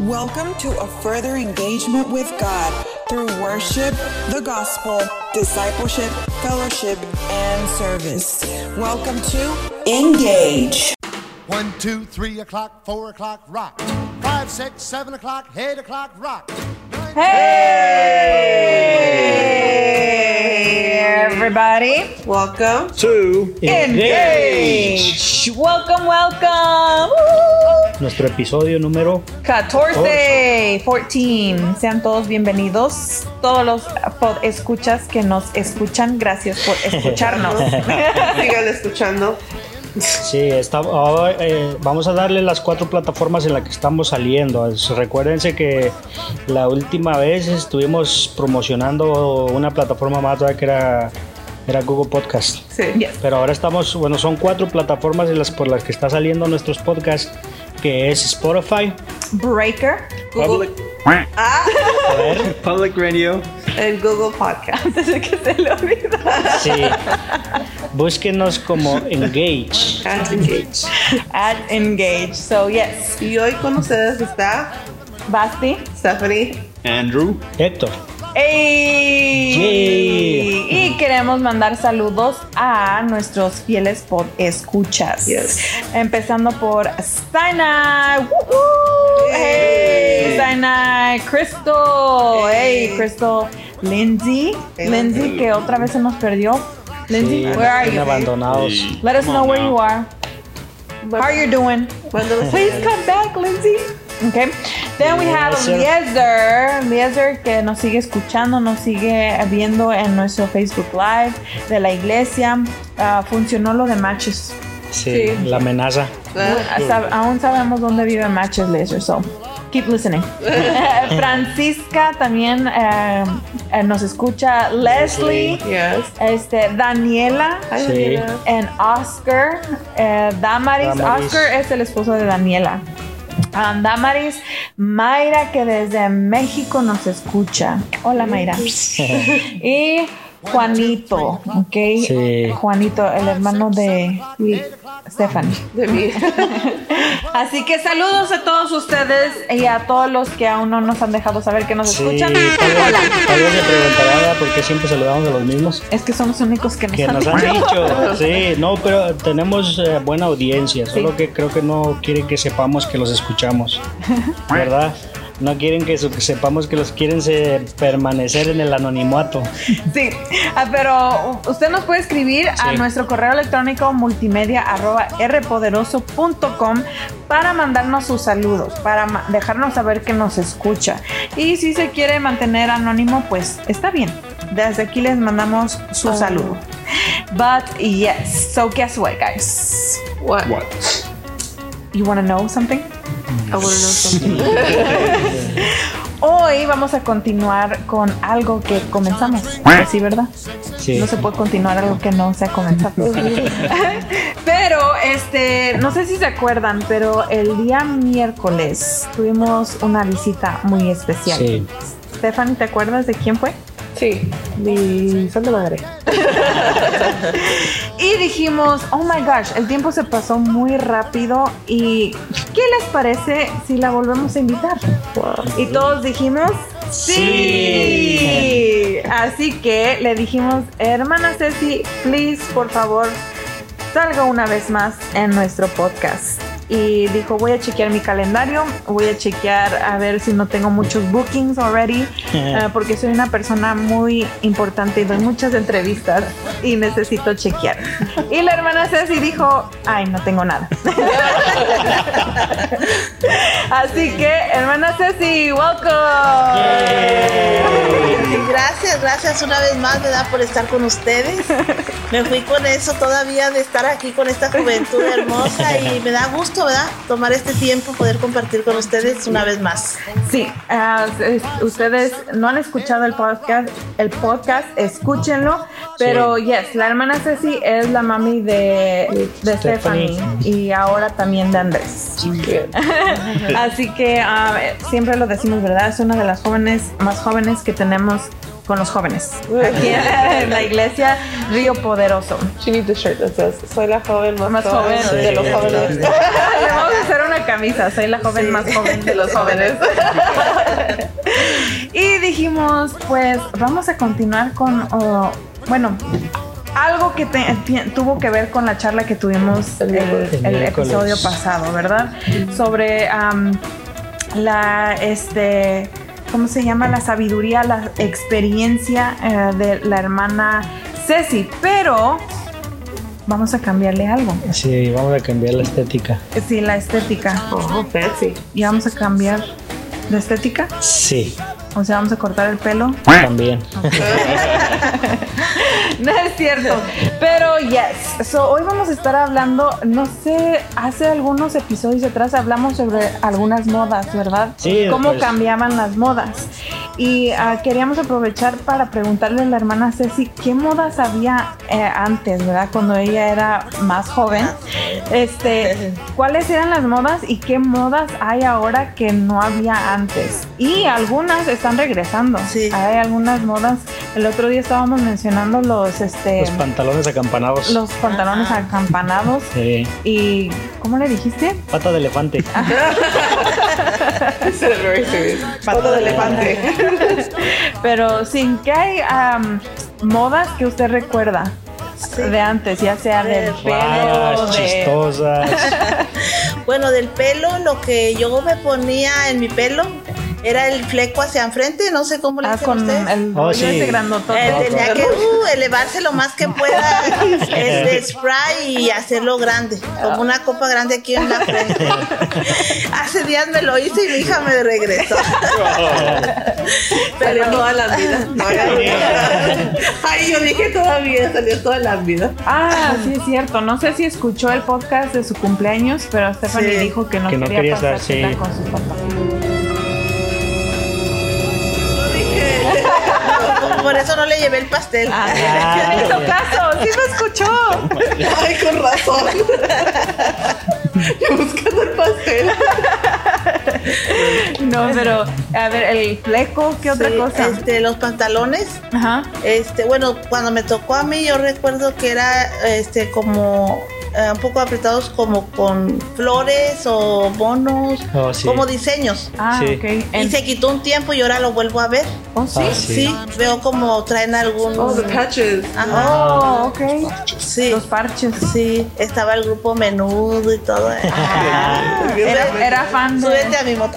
Welcome to a further engagement with God through worship, the gospel, discipleship, fellowship, and service. Welcome to Engage. One, two, three o'clock, four o'clock, rock. Five, six, seven o'clock, eight o'clock, rock. Nine, Hey, everybody. Welcome to Engage. Welcome, welcome. Woo. Nuestro episodio número 14, 14. Sean todos bienvenidos. Todos los pod escuchas que nos escuchan, gracias por escucharnos. Sigan escuchando. Sí, está, ahora, eh, vamos a darle las cuatro plataformas en las que estamos saliendo. Es- recuérdense que la última vez estuvimos promocionando una plataforma más que era, era Google Podcast. Sí. Yes. Pero ahora estamos, bueno, son cuatro plataformas en las, por las que está saliendo nuestros podcasts, que es Spotify, Breaker. Google, Ah, a ver, Public Radio. en Google Podcast. de que se le olvide. sí, búsquenos como Engage. At Engage. At Engage. So, yes. Y hoy con ustedes está Basti. Stephanie. Andrew. Héctor. ¡Ey! Yay. Y queremos mandar saludos a nuestros fieles pod escuchas. Yes. Empezando por Sinai. ¡Woohoo! ¡Hey! Sinai. Crystal. Hey. ¡Hey! Crystal. Lindsay. Hey, Lindsay, que otra vez se nos perdió. Lindsay, Sí, where are you? abandonados. Let us Come know where now. you are. How are you doing? Please come back, Lindsay. Okay. Then we have Eliezer. Eliezer que nos sigue escuchando, nos sigue viendo en nuestro Facebook Live de la iglesia. Ah, funcionó lo de Matches. Sí, Sí. la amenaza. Ah, Sab- aún sabemos dónde vive Matches Eliezer, so keep listening. Francisca también eh, eh, nos escucha. Leslie. Yes. Este, Daniela. Sí. En Oscar, eh, Damaris. Damaris. Oscar es el esposo de Daniela. Um, Damaris, Mayra que desde México nos escucha. Hola Mayra. y Juanito, ¿ok? Sí. Juanito, el hermano de Stephanie. De mí. Así que saludos a todos ustedes y a todos los que aún no nos han dejado saber que nos Sí, escuchan. por qué siempre saludamos a los mismos. Es que son los únicos que nos Que han nos han dicho, sí, no, pero tenemos eh, buena audiencia, solo Sí. que creo que no quieren que sepamos que los escuchamos, ¿verdad? No quieren que, sepamos que los quieren se- permanecer en el anonimato. Sí, ah, pero usted nos puede escribir a nuestro correo electrónico multimedia arroba rpoderoso.com para mandarnos sus saludos, para dejarnos saber que nos escucha. Y si se quiere mantener anónimo, pues está bien. Desde aquí les mandamos su saludo. But yes, so guess what, guys? What? What? You want to know something? I want to know something. Hoy vamos a continuar con algo que comenzamos. Sí, ¿verdad? Sí. No se puede continuar algo que no se ha comenzado. pero, este, no sé si se acuerdan, pero el día miércoles tuvimos una visita muy especial. Sí. Stephanie, ¿te acuerdas de quién fue? Sí. Mi santa madre. Y dijimos, oh my gosh, el tiempo se pasó muy rápido y ¿qué les parece si la volvemos a invitar? Y todos dijimos, sí. Así que le dijimos, hermana Ceci, please, por favor, salga una vez más en nuestro podcast. Y dijo, voy a chequear mi calendario, voy a chequear a ver si no tengo muchos bookings already, eh, porque soy una persona muy importante y doy muchas entrevistas y necesito chequear. Y la hermana Ceci dijo, ay, no tengo nada. Así que, hermana Ceci, welcome. Gracias, gracias una vez más, ¿verdad? Por estar con ustedes. Me fui con eso todavía de estar aquí con esta juventud hermosa y me da gusto, ¿verdad? Tomar este tiempo, poder compartir con ustedes una vez más. Sí, es- ustedes no han escuchado el podcast, el podcast, escúchenlo. Pero yes, la hermana Ceci es la mami de, de Stephanie. Stephanie. y ahora también de Andrés. Así que ah, siempre lo decimos, ¿verdad? Es una de las jóvenes más jóvenes que tenemos con los jóvenes. Aquí en la iglesia Río Poderoso. She needs a shirt that says, soy la joven más, Más joven de los jóvenes. Le vamos a hacer una camisa, soy la joven más joven de los jóvenes. y dijimos, pues vamos a continuar con, oh, bueno, algo que te- tuvo que ver con la charla que tuvimos el, el episodio pasado, ¿verdad? Sobre am, la, este, ¿cómo se llama? La sabiduría, la experiencia eh, de la hermana Ceci, pero vamos a cambiarle algo. Sí, vamos a cambiar la estética. Sí, la estética. Oh, fancy. ¿Y vamos a cambiar la estética? Sí, O sea, vamos a cortar el pelo. también. No es cierto. Pero yes. So, hoy vamos a estar hablando, no sé, hace algunos episodios atrás hablamos sobre algunas modas, ¿verdad? Sí, Cómo pues. cambiaban las modas. Y ah, queríamos aprovechar para preguntarle a la hermana Ceci qué modas había eh, antes, ¿verdad? Cuando ella era más joven. Este, ¿cuáles eran las modas y qué modas hay ahora que no había antes? Y algunas están regresando. Sí. Hay algunas modas. El otro día estábamos mencionando los este Los pantalones acampanados. los pantalones acampanados Sí, y ¿cómo le dijiste? pata de elefante. Pata de elefante. Pero sí, ¿qué hay am, modas que usted recuerda de antes, ya sea del pelo, Raras, de chistosas. Bueno, del pelo, lo que yo me ponía en mi pelo era el fleco hacia enfrente, no sé cómo le ah, con ustedes. el Oh, sí. ese grandotote. Eh, tenía que uh, elevarse lo más que pueda este spray y hacerlo grande, como una copa grande aquí en la frente. Hace días me lo hice y mi hija me regresó. Salió toda la vida. Ay, yo dije todavía, salió toda la vida. Ah, sí es cierto. No sé si escuchó el podcast de su cumpleaños, pero Stephanie Sí. dijo que no Que no quería, quería estar, sí. con sus papás. Eso no le llevé el pastel. Ah, Ah, hizo caso, sí me escuchó. Ay, con razón. Yo buscando el pastel. No, pero a ver, el fleco, ¿qué otra Sí, cosa? Este, los pantalones. Ajá. Este, bueno, cuando me tocó a mí, yo recuerdo que era este como eh, un poco apretados como con flores o bonos, Oh, sí. como diseños. Ah, Sí. ok. Y se quitó un tiempo y ahora lo vuelvo a ver. Oh, sí. Ah, Sí, sí. veo como traen algún. Oh, the patches. Ajá. Oh, ok. Sí, Los parches. sí, estaba el grupo menudo y todo. Ah, era, era fan de. Súbete a mi moto.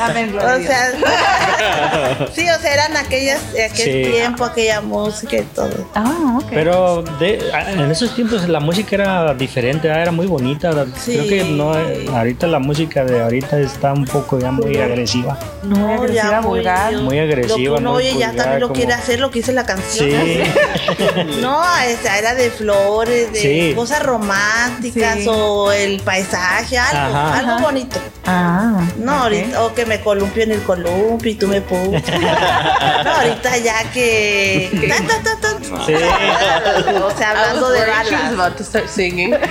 Amén, gloria a O sea, sí, o sea, eran aquellas, aquel Sí. tiempo, aquella música y todo. Ah, ok. Pero de- en esos tiempos la música era diferente, ah, era muy bonita. Sí. Creo que no, ahorita la música de ahorita está un poco ya muy agresiva. muy agresiva, muy- vulgar. Muy agresiva, Lo que uno oye ya vulgar, también lo como- quiere hacer, lo que dice la canción. Sí, No, esa era de flores, de Sí. cosas románticas Sí. o el paisaje, algo, Ajá. algo Ajá. bonito. Ah. No, ahorita, o que me columpio en el columpio y tú me puchas. no, ahorita ya que. ta, ta, ta, ta. sí. O sea, hablando de balas. To start singing.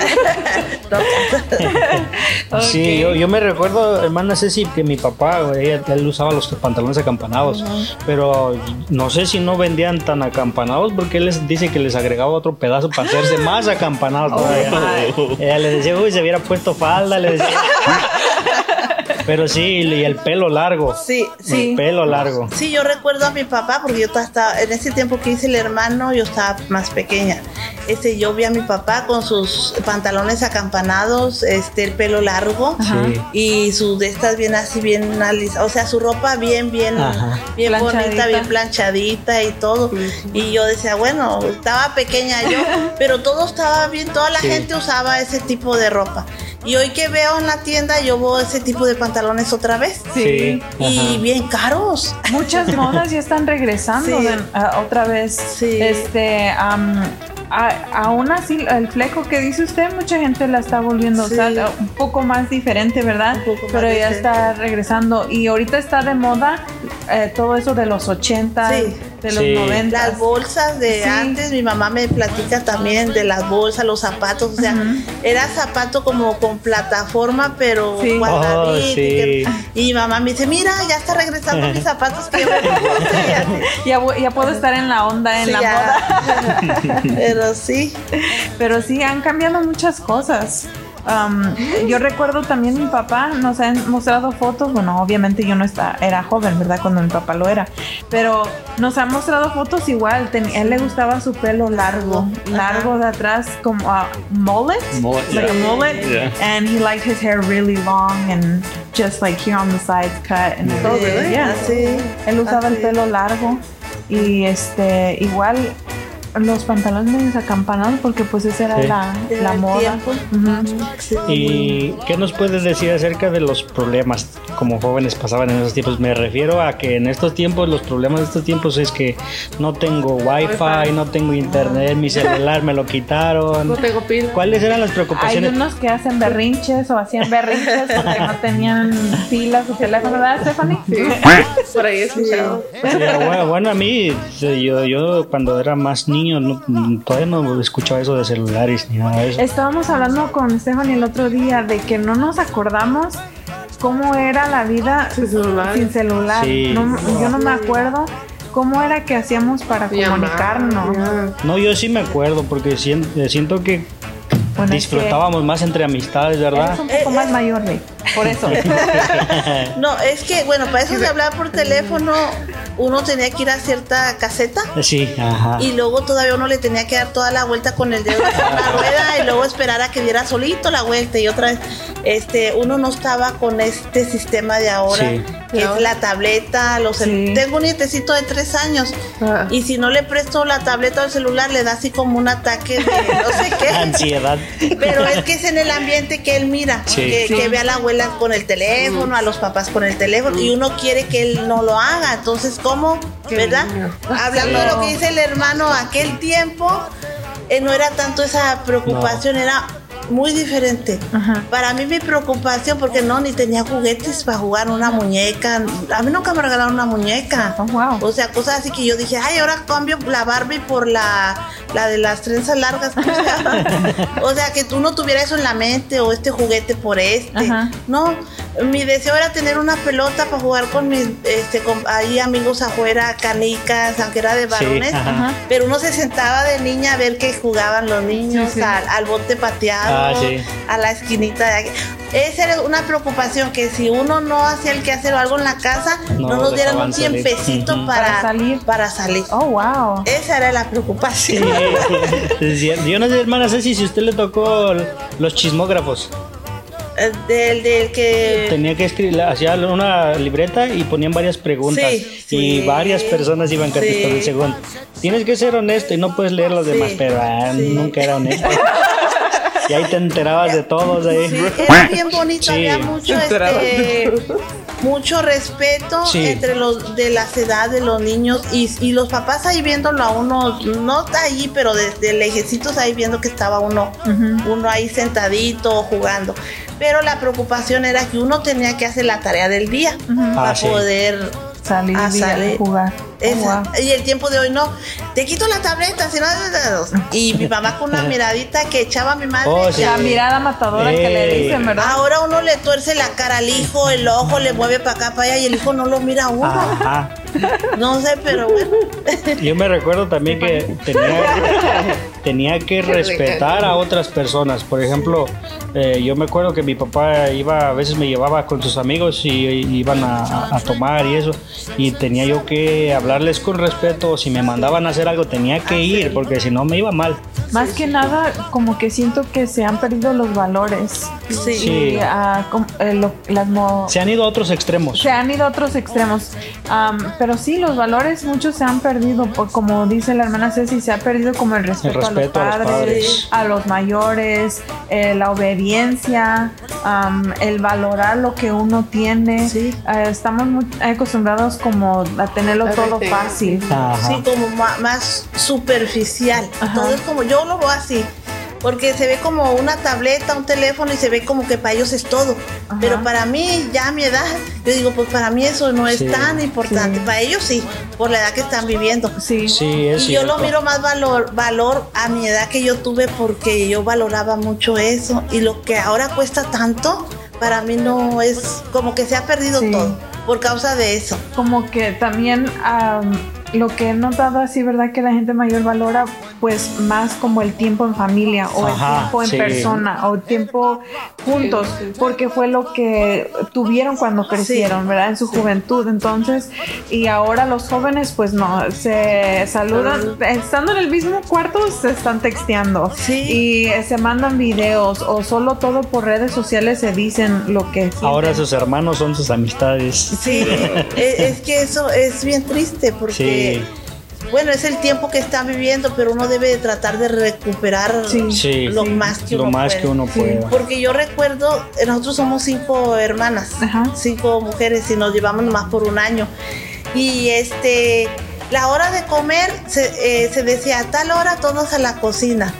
Sí, yo, yo me recuerdo, hermana Ceci, que mi papá, él, él usaba los pantalones acampanados, pero no sé si no vendían tan acampanados porque él les dice que les agregaba otro pedazo para hacerse más acampanados todavía. Ella les decía, uy, se hubiera puesto falda, le decía. pero sí, y el pelo largo. Sí, sí. El pelo largo. Sí, yo recuerdo a mi papá porque yo estaba en ese tiempo que hice el hermano, yo estaba más pequeña. Este, yo vi a mi papá con sus pantalones acampanados, este, el pelo largo Sí. y sus de estas bien así, bien alisadas, o sea, su ropa bien, bien, Ajá. bien bonita, bien planchadita y todo. Y yo decía, bueno, estaba pequeña yo, pero todo estaba bien, toda la Sí. gente usaba ese tipo de ropa. Y hoy que veo en la tienda, yo veo ese tipo de pantalones otra vez. Sí. Y ajá. bien caros. Muchas modas ya están regresando Sí. de- otra vez. Sí. Este, am, a- aún así, el fleco que dice usted, mucha gente la está volviendo a Sí. usar ah, un poco más diferente, ¿verdad? Un poco más Pero ya está regresando. Y ahorita está de moda eh, todo eso de los 80, Sí. De los Sí. 90. Las bolsas de Sí. antes, mi mamá me platica también de las bolsas, los zapatos, o sea, era zapato como con plataforma, pero Sí. guardadito, Oh, y que- Y mamá me dice, mira, ya está regresando mis zapatos que yo me puse", y así. Ya, voy- ya puedo estar en la onda, en Sí, la moda. ya. Pero sí, Pero sí, han cambiado muchas cosas. Um, yo recuerdo también mi papá nos ha mostrado fotos, bueno, obviamente yo no estaba, era joven, ¿verdad? Cuando mi papá lo era, pero nos ha mostrado fotos igual, ten- a él le gustaba su pelo largo, largo de atrás, como a mullet, Mullet, like a yeah. mullet, Yeah. and he liked his hair really long and just like here on the sides cut. And Oh, really? Yeah. así. Él usaba el así. pelo largo y este igual los pantalones acampanados porque pues esa era Sí. la, la moda. tiempo. Ujú. Sí. ¿Y qué nos puedes decir acerca de los problemas como jóvenes pasaban en esos tiempos? Me refiero a que en estos tiempos, los problemas de estos tiempos es que no tengo wifi, no tengo internet, mi celular me lo quitaron. No tengo pila. ¿Cuáles eran las Hay preocupaciones? unos que hacen berrinches o hacían berrinches porque no tenían pilas su teléfono, ¿verdad, Stephanie? Por ahí escuchado. Sí, bueno, bueno, a mí, yo, yo cuando era más niño no- todavía no escuchaba eso de celulares ni nada de eso. Estábamos hablando con Stephanie el otro día de que no nos acordamos cómo era la vida Sin celular. sin celular. Sí. No- yo no me acuerdo cómo era que hacíamos para comunicarnos. No, yo sí me acuerdo porque sien- siento que Bueno, es que disfrutábamos más entre amistades, Eres ¿verdad? un poco más mayor, Rick. Por eso. No, es que, bueno, para eso de hablar por teléfono, uno tenía que ir a cierta caseta Sí, ajá. y luego todavía uno le tenía que dar toda la vuelta con el dedo en la rueda y luego esperar a que diera solito la vuelta y otra vez. Este, uno no estaba con este sistema de ahora, Sí. Que es la tableta, los Sí. Tengo un nietecito de tres años Ah. y si no le presto la tableta o el celular le da así como un ataque de no sé qué. Ansiedad. Pero es que es en el ambiente que él mira, Sí. que, Sí. que ve a la abuela con el teléfono, a los papás con el teléfono, y uno quiere que él no lo haga. Entonces, ¿cómo? Qué ¿Verdad? niño. Hablando de lo que dice el hermano, aquel tiempo eh, no era tanto esa preocupación, era muy diferente. Ajá. Para mí mi preocupación, porque no, ni tenía juguetes para jugar una muñeca. A mí nunca me regalaron una muñeca. Oh, wow. O sea, cosas así que yo dije, ay, ahora cambio la Barbie por la, la de las trenzas largas. o sea, que tú no tuvieras eso en la mente o este juguete por este. Ajá. No, mi deseo era tener una pelota para jugar con mis este, con- ahí amigos afuera, canicas, aunque era de Sí, varones. ajá. Pero uno se sentaba de niña a ver que jugaban los niños Sí, sí. Al, al bote pateado, Ah, sí. a la esquinita de aquí. Esa era una preocupación que si uno no hacía el quehacer o algo en la casa, No no, nos dieran un tiempecito para, Para salir. Para salir. Oh, wow. Esa era la preocupación. Yo no sé, hermana Ceci, si usted le tocó los chismógrafos. Eh, Del, del que. Tenía que escribir, hacía una libreta y ponían varias preguntas. Sí, y sí. varias personas iban contestando Sí. según. Tienes que ser honesto y no puedes leer los Sí, demás, pero ah, sí. nunca era honesto. y ahí te enterabas de todos ahí. Sí, era bien bonito, Sí. había mucho, este, mucho respeto Sí. entre los de las edades de los niños y, y los papás ahí viéndolo a uno, no allí, pero desde lejecitos ahí viendo que estaba uno, uno ahí sentadito jugando. Pero la preocupación era que uno tenía que hacer la tarea del día para Ah, sí. poder Salir a y a salir. jugar. Oh, Esa- wow. Y el tiempo de hoy no, te quito la tableta, si no. Y mi mamá con una miradita que echaba a mi madre. Oh, sí. La mirada matadora que le dicen, ¿verdad? Ahora uno le tuerce la cara al hijo, el ojo le mueve para acá, para allá y el hijo no lo mira a uno. Ajá. No sé, pero bueno. Yo me recuerdo también que tenía, tenía que respetar a otras personas. Por ejemplo, eh, yo me acuerdo que mi papá iba, a veces me llevaba con sus amigos y, y iban a, a tomar y eso. Y tenía yo que hablarles con respeto. Si me mandaban a hacer algo, tenía que ir porque si no me iba mal. Más que nada, como que siento que se han perdido los valores. Sí. Sí. Y, ah, com- eh, lo- las mo- Se han ido a otros extremos. se han ido a otros extremos. Am, pero sí, los valores muchos se han perdido. por- como dice la hermana Ceci, se ha perdido como el respeto, respeto a a los los padres, padres. a los mayores, eh, la obediencia, am, el valorar lo que uno tiene. Sí. Eh, estamos muy acostumbrados como a tenerlo todo Everything. fácil. Ajá. Sí, como más superficial. Ajá. Todo es como, yo lo veo así. porque se ve como una tableta, un teléfono y se ve como que para ellos es todo. Ajá. Pero para mí, ya a mi edad, yo digo, pues para mí eso no es Sí. tan importante. Sí. Para ellos sí, por la edad que están viviendo. Sí. Sí, es Y yo lo miro más valor, valor a mi edad que yo tuve porque yo valoraba mucho eso. Y lo que ahora cuesta tanto, para mí no es como que se ha perdido Sí. todo por causa de eso. Como que también am, lo que he notado así, ¿verdad? Que la gente mayor valora pues más como el tiempo en familia o el tiempo en sí. persona o el tiempo juntos, porque fue lo que tuvieron cuando crecieron, ¿verdad? En su juventud. Entonces, y ahora los jóvenes pues no, se saludan, estando en el mismo cuarto se están texteando Sí. y se mandan videos o solo todo por redes sociales se dicen lo que Ahora sus hermanos son sus amistades. Sí, es, es que eso es bien triste porque, bueno, es el tiempo que están viviendo, pero uno debe de tratar de recuperar Sí. Sí, lo más que lo uno más puede. que uno pueda. Porque yo recuerdo, nosotros somos cinco hermanas, Ajá. cinco mujeres y nos llevamos nomás por un año. Y este, la hora de comer se, eh, se decía a tal hora todos a la cocina.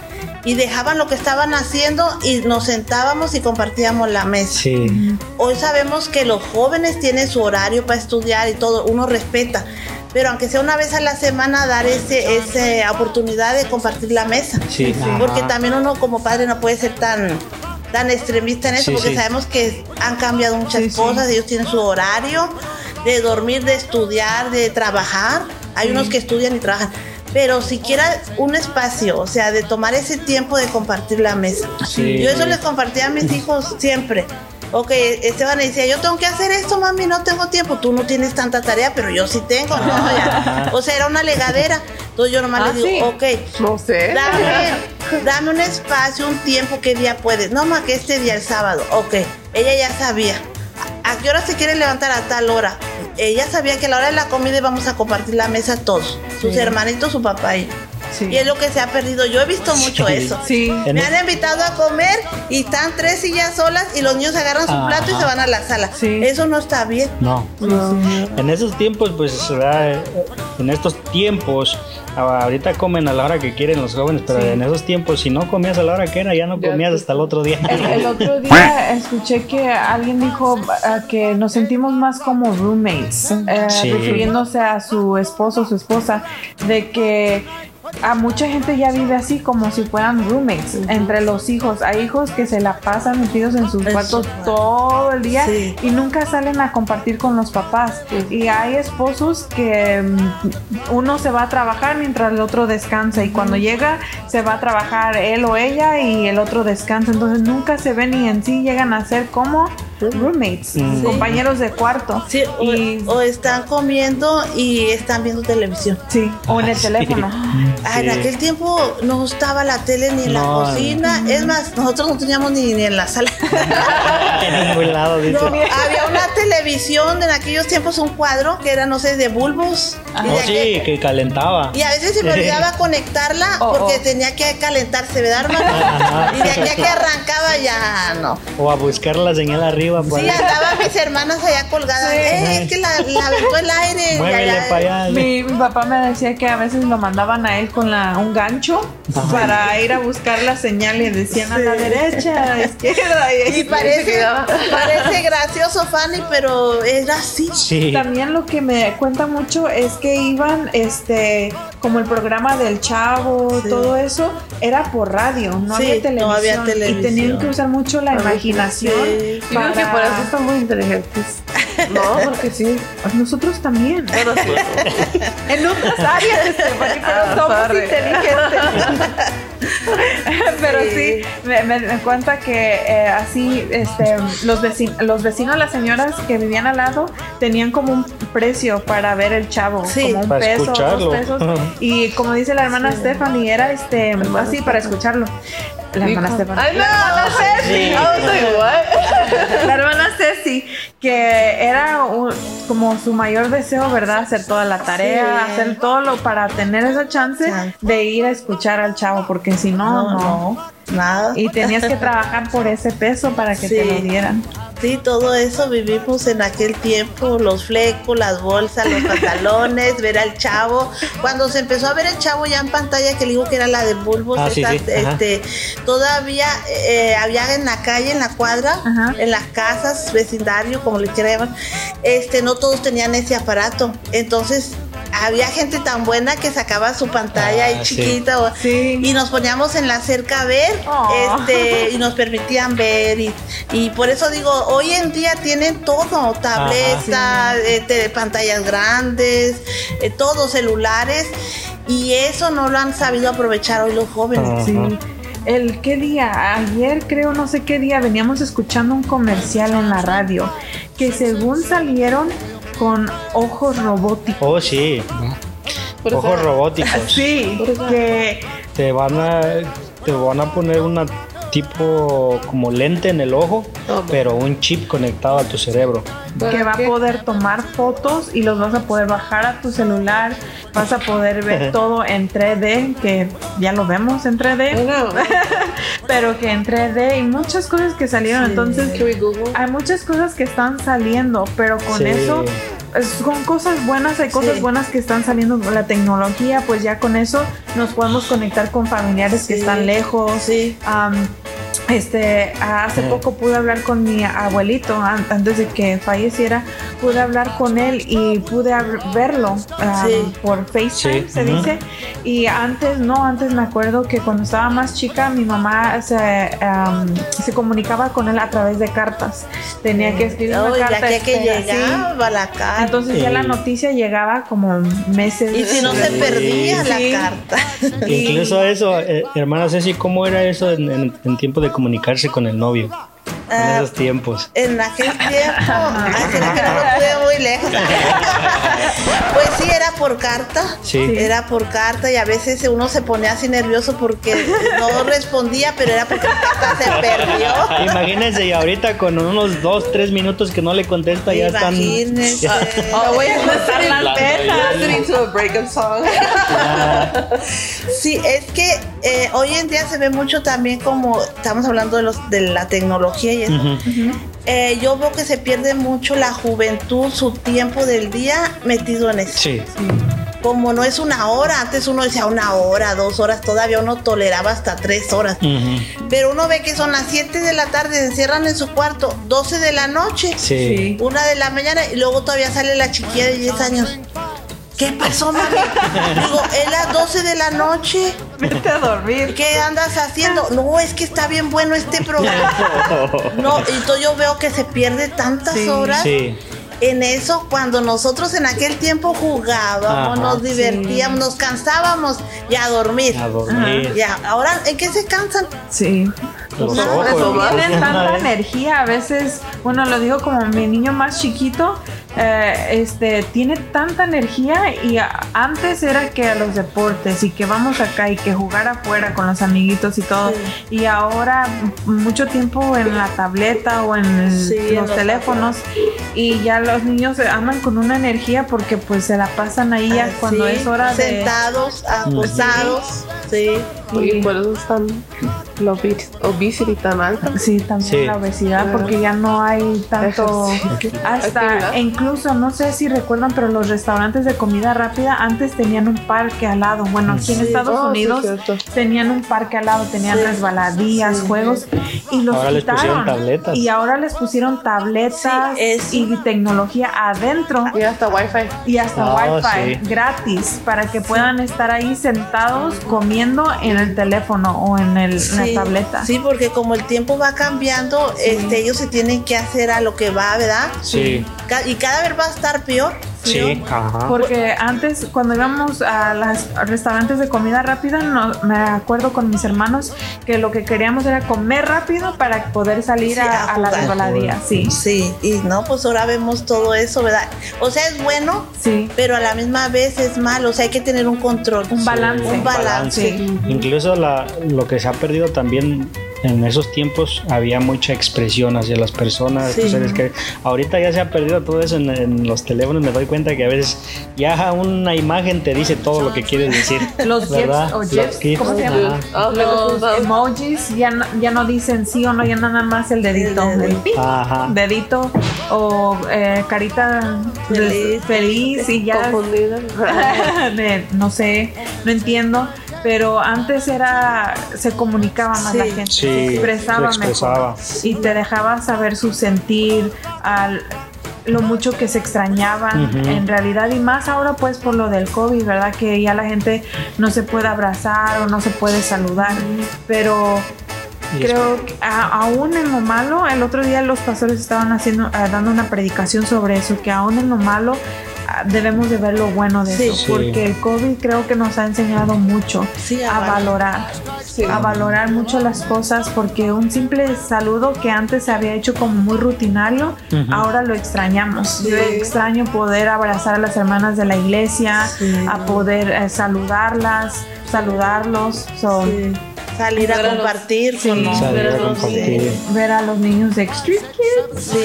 Y dejaban lo que estaban haciendo y nos sentábamos y compartíamos la mesa. Sí, Hoy sabemos que los jóvenes tienen su horario para estudiar y todo, uno respeta. Pero aunque sea una vez a la semana, dar ese, esa oportunidad de compartir la mesa. sí. Porque ajá. también uno como padre no puede ser tan, tan extremista en eso, Sí, porque sí. sabemos que han cambiado muchas Sí, cosas, ellos tienen su horario de dormir, de estudiar, de trabajar. Hay unos que estudian y trabajan. Pero siquiera un espacio, o sea, de tomar ese tiempo de compartir la mesa. Yo eso les compartía a mis hijos siempre. Ok, Esteban decía, yo tengo que hacer esto, mami, no tengo tiempo. Tú no tienes tanta tarea, pero yo sí tengo, ¿no? Ya. O sea, era una legadera. Entonces yo nomás Ah, les digo, sí. ok, No sé. Dame, dame un espacio, un tiempo, ¿qué día puedes? No, más que este día, el sábado. Ok, ella ya sabía. ¿A a qué hora se quiere levantar a tal hora? Ella sabía que a la hora de la comida íbamos a compartir la mesa todos. Sus Sí. hermanitos, su papá y yo. Sí. Y es lo que se ha perdido. Yo he visto mucho Sí. eso. Sí. Me han invitado a comer y están tres sillas solas y los niños agarran su Ajá. plato y se van a la sala. Sí. Eso no está bien. No. En esos tiempos, pues, ¿verdad? en estos tiempos, ahorita comen a la hora que quieren los jóvenes, pero Sí. en esos tiempos, si no comías a la hora que era, ya no comías hasta el otro día. El, el otro día escuché que alguien dijo ah, que nos sentimos más como roommates, Sí. refiriéndose a su esposo o su esposa, de que a mucha gente ya vive así como si fueran roommates entre los hijos. Hay hijos que se la pasan metidos en sus cuartos su cuarto. todo el día Sí. y nunca salen a compartir con los papás. Y hay esposos que mm, uno se va a trabajar mientras el otro descansa y cuando llega se va a trabajar él o ella y el otro descansa. Entonces nunca se ven y en sí llegan a ser como roommates, Mm. compañeros de cuarto. Sí, o, y, o están comiendo y están viendo televisión. sí, o en el teléfono. Ah, En aquel tiempo no estaba la tele ni en la No, cocina. Es más, nosotros no teníamos ni, ni en la sala. en ningún lado, dice. No, había una televisión en aquellos tiempos, un cuadro que era, no sé, de bulbos. Y, Oh, de sí, aquel- que calentaba. y a veces se me olvidaba conectarla Oh, porque oh. tenía que calentarse, ¿verdad, hermano? Ajá. Y de aquí a que arrancaba ya no. O a buscar la señal arriba. pues. Sí, andaban mis hermanas allá colgadas. Sí. Eh, es que la, la aventó el aire. y Muévele allá- para allá. Mi, mi papá me decía que a veces lo mandaban a él con la, un gancho para ir a buscar la señal y decían a la derecha, a la izquierda. Y, Y parece, parece gracioso, Fanny, pero era así. Sí. También lo que me cuenta mucho es que iban, este, como el programa del Chavo, Sí. todo eso, era por radio, no, Sí, había, no televisión, había Y tenían televisión. que usar mucho la imaginación. Sí. Yo creo que por eso están muy inteligentes. No, porque sí, nosotros también. Sí. En otras áreas, porque pero somos sorry. inteligentes. Pero sí, me, me- me cuenta que eh, así este, los, vecinos, los vecinos, las señoras que vivían al lado, tenían como un precio para ver el chavo, Sí. como un Para peso, escucharlo. dos pesos. Y como dice la hermana Stephanie, era este, así para escucharlo. La hermana Stephanie. Ay, no. La hermana Ceci. La hermana Ceci, que era un- como su mayor deseo, ¿verdad? Hacer toda la tarea, Sí. hacer todo lo para tener esa chance de ir a escuchar al chavo, porque si no, no. no, nada. Y tenías que trabajar por ese peso para que te lo dieran. Sí, todo eso vivimos en aquel tiempo, los flecos, las bolsas, los pantalones, ver al chavo. Cuando se empezó a ver el chavo ya en pantalla, que le digo que era la de bulbos, Ah, sí, sí, este, todavía eh, había en la calle, en la cuadra, Ajá. en las casas, vecindario, como le quieran llamar, este, no todos tenían ese aparato. Entonces, había gente tan buena que sacaba su pantalla ahí Ah, sí. chiquita o- y nos poníamos en la cerca a ver Oh. este y nos permitían ver y, y por eso digo hoy en día tienen todo tabletas eh, pantallas grandes eh, todo celulares y eso no lo han sabido aprovechar hoy los jóvenes. Sí. El qué día, ayer creo, no sé qué día, veníamos escuchando un comercial en la radio que según salieron con ojos robóticos. Oh, sí. Ojos robóticos. Sí, que Te van a te van a poner una tipo como lente en el ojo, Oh, pero un chip conectado a tu cerebro. que va a poder tomar fotos y los vas a poder bajar a tu celular, vas a poder ver todo en 3D, que ya lo vemos en 3D, Bueno, pero que en 3D y muchas cosas que salieron, Sí. entonces hay muchas cosas que están saliendo, pero con Sí. eso es- son cosas buenas, hay cosas Sí. buenas que están saliendo con la tecnología, pues ya con eso nos podemos conectar con familiares que Sí. están lejos. sí Am, este, hace poco pude hablar con mi abuelito an- antes de que falleciera, pude hablar con él y pude verlo am, Sí. por FaceTime, Sí, se ujú. dice. Y antes no, antes me acuerdo que cuando estaba más chica mi mamá se, am, se comunicaba con él a través de cartas. Tenía que escribir una Ay, ya carta. que, que espera, sí. llegaba la carta Entonces ya la noticia llegaba como meses. y si no se Sí. perdía la Sí. carta Incluso eso, eh, hermana Ceci, ¿cómo era eso en, en- en tiempo de comunicarse con el novio? En Ah, esos tiempos. En aquel tiempo, ay, será que no lo pude muy lejos. pues sí, era por carta. Sí. Era por carta y a veces uno se ponía así nervioso porque no respondía, pero era porque la carta se perdió. Imagínense, y ahorita con unos dos, tres minutos que no le contesta, ya están. Imagínense. ya- Oh, wait, listening, las venas. listening to a breakup song. Sí, es que eh, hoy en día se ve mucho también como estamos hablando de, los, de la tecnología y eso. Ujú. Eh, yo veo que se pierde mucho la juventud, su tiempo del día metido en eso. Sí, Como no es una hora, antes uno decía una hora, dos horas, todavía uno toleraba hasta tres horas. Pero uno ve que son las 7 de la tarde, se encierran en su cuarto, 12 de la noche, sí. una de la mañana y luego todavía sale la chiquilla de 10 años. ¿Qué pasó, mami? Digo, es las 12 de la noche. Vete a dormir. ¿Qué andas haciendo? No, es que está bien bueno este programa. No, y entonces yo veo que se pierde tantas Sí. horas Sí. en eso cuando nosotros en aquel tiempo jugábamos, Ajá. nos divertíamos, nos cansábamos y a dormir. A dormir. Ya, ahora, ¿en qué se cansan? Sí. Los No, ojos. Tienen Una tanta energía, a veces, bueno, lo digo como mi niño más chiquito, eh, este, tiene tanta energía y a- antes era que a los deportes y que vamos acá y que jugar afuera con los amiguitos y todo, y ahora mucho tiempo en la tableta o en el- Sí, los los teléfonos y ya los niños se andan con una energía porque pues se la pasan ahí ya Así, cuando es hora de... sentados, acostados, sí. Y por eso están la obes- obesity tan alta. Sí, también Sí. la obesidad, Ah. porque ya no hay tanto. Ejercicio. Hasta, Actividad. e incluso, no sé si recuerdan, pero los restaurantes de comida rápida antes tenían un parque al lado. Bueno, aquí en Sí. Estados Oh, sí, Unidos cierto. tenían un parque al lado, tenían Sí. resbaladillas, juegos, y los Ahora les quitaron. pusieron tabletas. Y ahora les pusieron tabletas Sí, y tecnología adentro Y hasta wifi. y hasta Ah, wifi sí. gratis para que puedan estar ahí sentados comiendo en el teléfono o en, el, en la tableta. Sí, porque como el tiempo va cambiando, este, ellos se tienen que hacer a lo que va, ¿verdad? Sí, Y cada vez va a estar peor. Sí, ajá. Porque antes, cuando íbamos a los restaurantes de comida rápida, no, me acuerdo con mis hermanos que lo que queríamos era comer rápido para poder salir Sí, a, a a la resbaladilla. Sí, Sí, y no, pues ahora vemos todo eso, ¿verdad? O sea, es bueno, sí. pero a la misma vez es malo, o sea, hay que tener un control. Un balance. Un balance. Sí. Incluso la, lo que se ha perdido también en esos tiempos había mucha expresión hacia las personas. Sí. sabes que ahorita ya se ha perdido todo eso en, en los teléfonos. Me doy cuenta que a veces ya una imagen te dice todo lo que quieres decir. Los ¿verdad? GIFs o GIFs, GIFs, ¿cómo se llama? Oh, Los los- emojis ya no, ya no dicen sí o no, ya nada más el dedito. El dedito. el pip, Ajá. dedito o eh, carita Feliz. feliz y ya confundida. de- no sé, no entiendo. Pero antes era, se comunicaba más Sí. la gente, Sí, se expresaba, se expresaba. mejor y te dejaba saber su sentir, al, lo mucho que se extrañaban en realidad y más ahora pues por lo del COVID, ¿verdad? Que ya la gente no se puede abrazar o no se puede saludar, pero creo que a- aún en lo malo, el otro día los pastores estaban haciendo, ah, dando una predicación sobre eso, que aún en lo malo debemos de ver lo bueno de Sí. eso, Sí. porque el COVID creo que nos ha enseñado mucho Sí, a a val- valorar, Sí. a valorar mucho las cosas, porque un simple saludo que antes se había hecho como muy rutinario, ahora lo extrañamos. Sí. Yo extraño poder abrazar a las hermanas de la iglesia, Sí. a poder eh, saludarlas, saludarlos. So, Sí. Salir a compartir Sí. Salir a ver a los niños de Extreme Kids. Sí,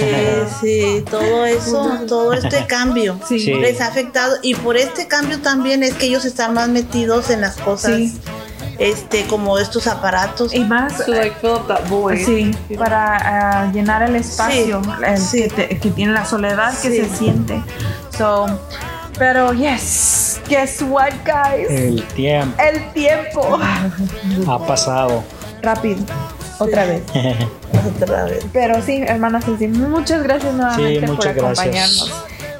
sí, todo eso, todo este cambio les ha afectado y por este cambio también es que ellos están más metidos en las cosas, Sí. este, como estos aparatos. Y más, To like fill up that void. sí, para ah, llenar el espacio el sí. Que, te- que tiene la soledad que se siente. So, pero yes, guess what, guys? El tiempo El tiempo. ha pasado. Rápido, otra vez. Otra vez. Pero sí, hermanas, Ceci, muchas gracias nuevamente por muchas acompañarnos.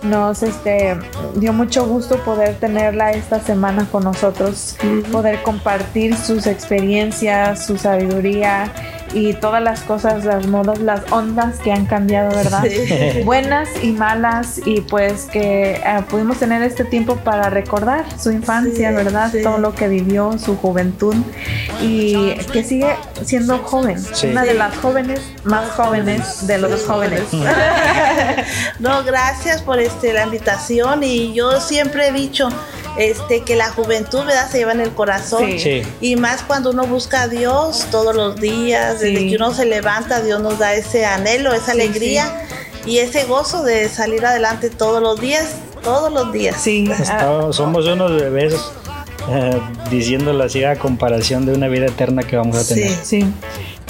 Nos este, dio mucho gusto poder tenerla esta semana con nosotros, poder compartir sus experiencias, su sabiduría y todas las cosas, las modas, las ondas que han cambiado, ¿verdad? Sí. Buenas y malas y pues que eh, pudimos tener este tiempo para recordar su infancia, Sí, ¿verdad? sí. Todo lo que vivió, su juventud y que sigue siendo joven, Sí. una de las jóvenes más jóvenes de los jóvenes. No, gracias por este la invitación y yo siempre he dicho este que la juventud ¿verdad? se lleva en el corazón Sí. Sí. y más cuando uno busca a Dios todos los días, desde que uno se levanta, Dios nos da ese anhelo, esa Sí, alegría y ese gozo de salir adelante todos los días, todos los días. Sí, Está- somos unos bebés eh, diciéndolo así a comparación de una vida eterna que vamos a tener. Sí. sí.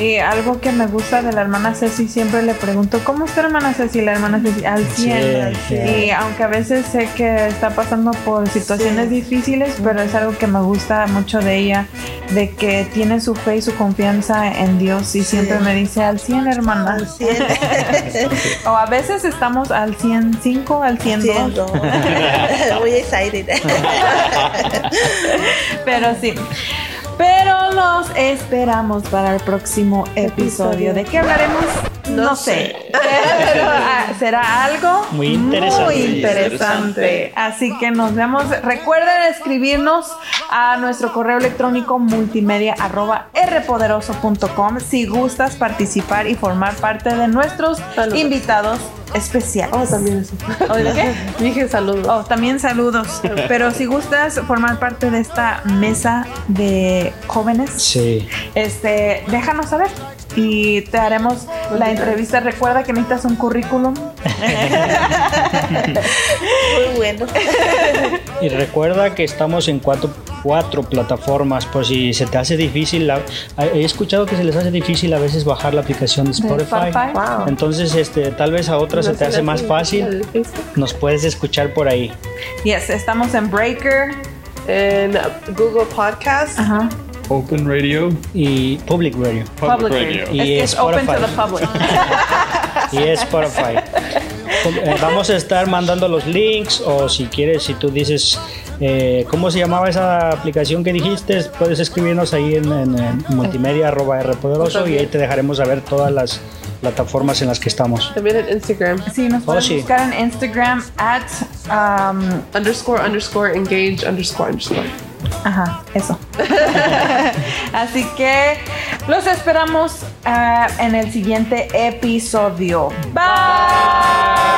Y algo que me gusta de la hermana Ceci, siempre le pregunto, ¿cómo está hermana Ceci? La hermana Ceci, al 100. Sí, Y aunque a veces sé que está pasando por situaciones difíciles, pero es algo que me gusta mucho de ella, de que tiene su fe y su confianza en Dios y siempre me dice, al 100 hermana. Al cien. O a veces estamos al 105, al 102. Siendo. Muy excited. Pero sí. Pero los esperamos para el próximo episodio. ¿De qué hablaremos? No, No sé. Pero ah, será algo Muy interesante. muy interesante. Así que nos vemos. Recuerden escribirnos a nuestro correo electrónico multimedia arroba rpoderoso.com si gustas participar y formar parte de nuestros Saludos. invitados especiales. Oh, también eso. ¿O de qué? Dije saludos. Oh, también saludos. Pero si gustas formar parte de esta mesa de jóvenes, Sí. este, déjanos saber y te haremos la entrevista. Recuerda que necesitas un currículum. Muy bueno. Y recuerda que estamos en cuatro, cuatro plataformas, por si se te hace difícil. la- he escuchado que se les hace difícil a veces bajar la aplicación de de Spotify. Spotify. Wow. Entonces, este, tal vez a otras se te hace más fácil. Nos puedes escuchar por ahí. Yes, estamos en Breaker. En Google Podcast. Ajá. Open Radio, Y Public Radio. Public, Radio. Y es es open to Spotify. the public. Y es Spotify. Eh, Vamos a estar mandando los links o si quieres, si tú dices, eh, ¿cómo se llamaba esa aplicación que dijiste? Puedes escribirnos ahí en, en, en multimedia arroba R poderoso y ahí te dejaremos saber todas las plataformas en las que estamos. También en Instagram. Sí, nos pueden sí. buscar en Instagram at um, Underscore, underscore, engage, underscore, underscore. Ajá, eso. Así que los esperamos ah, en el siguiente episodio. Bye.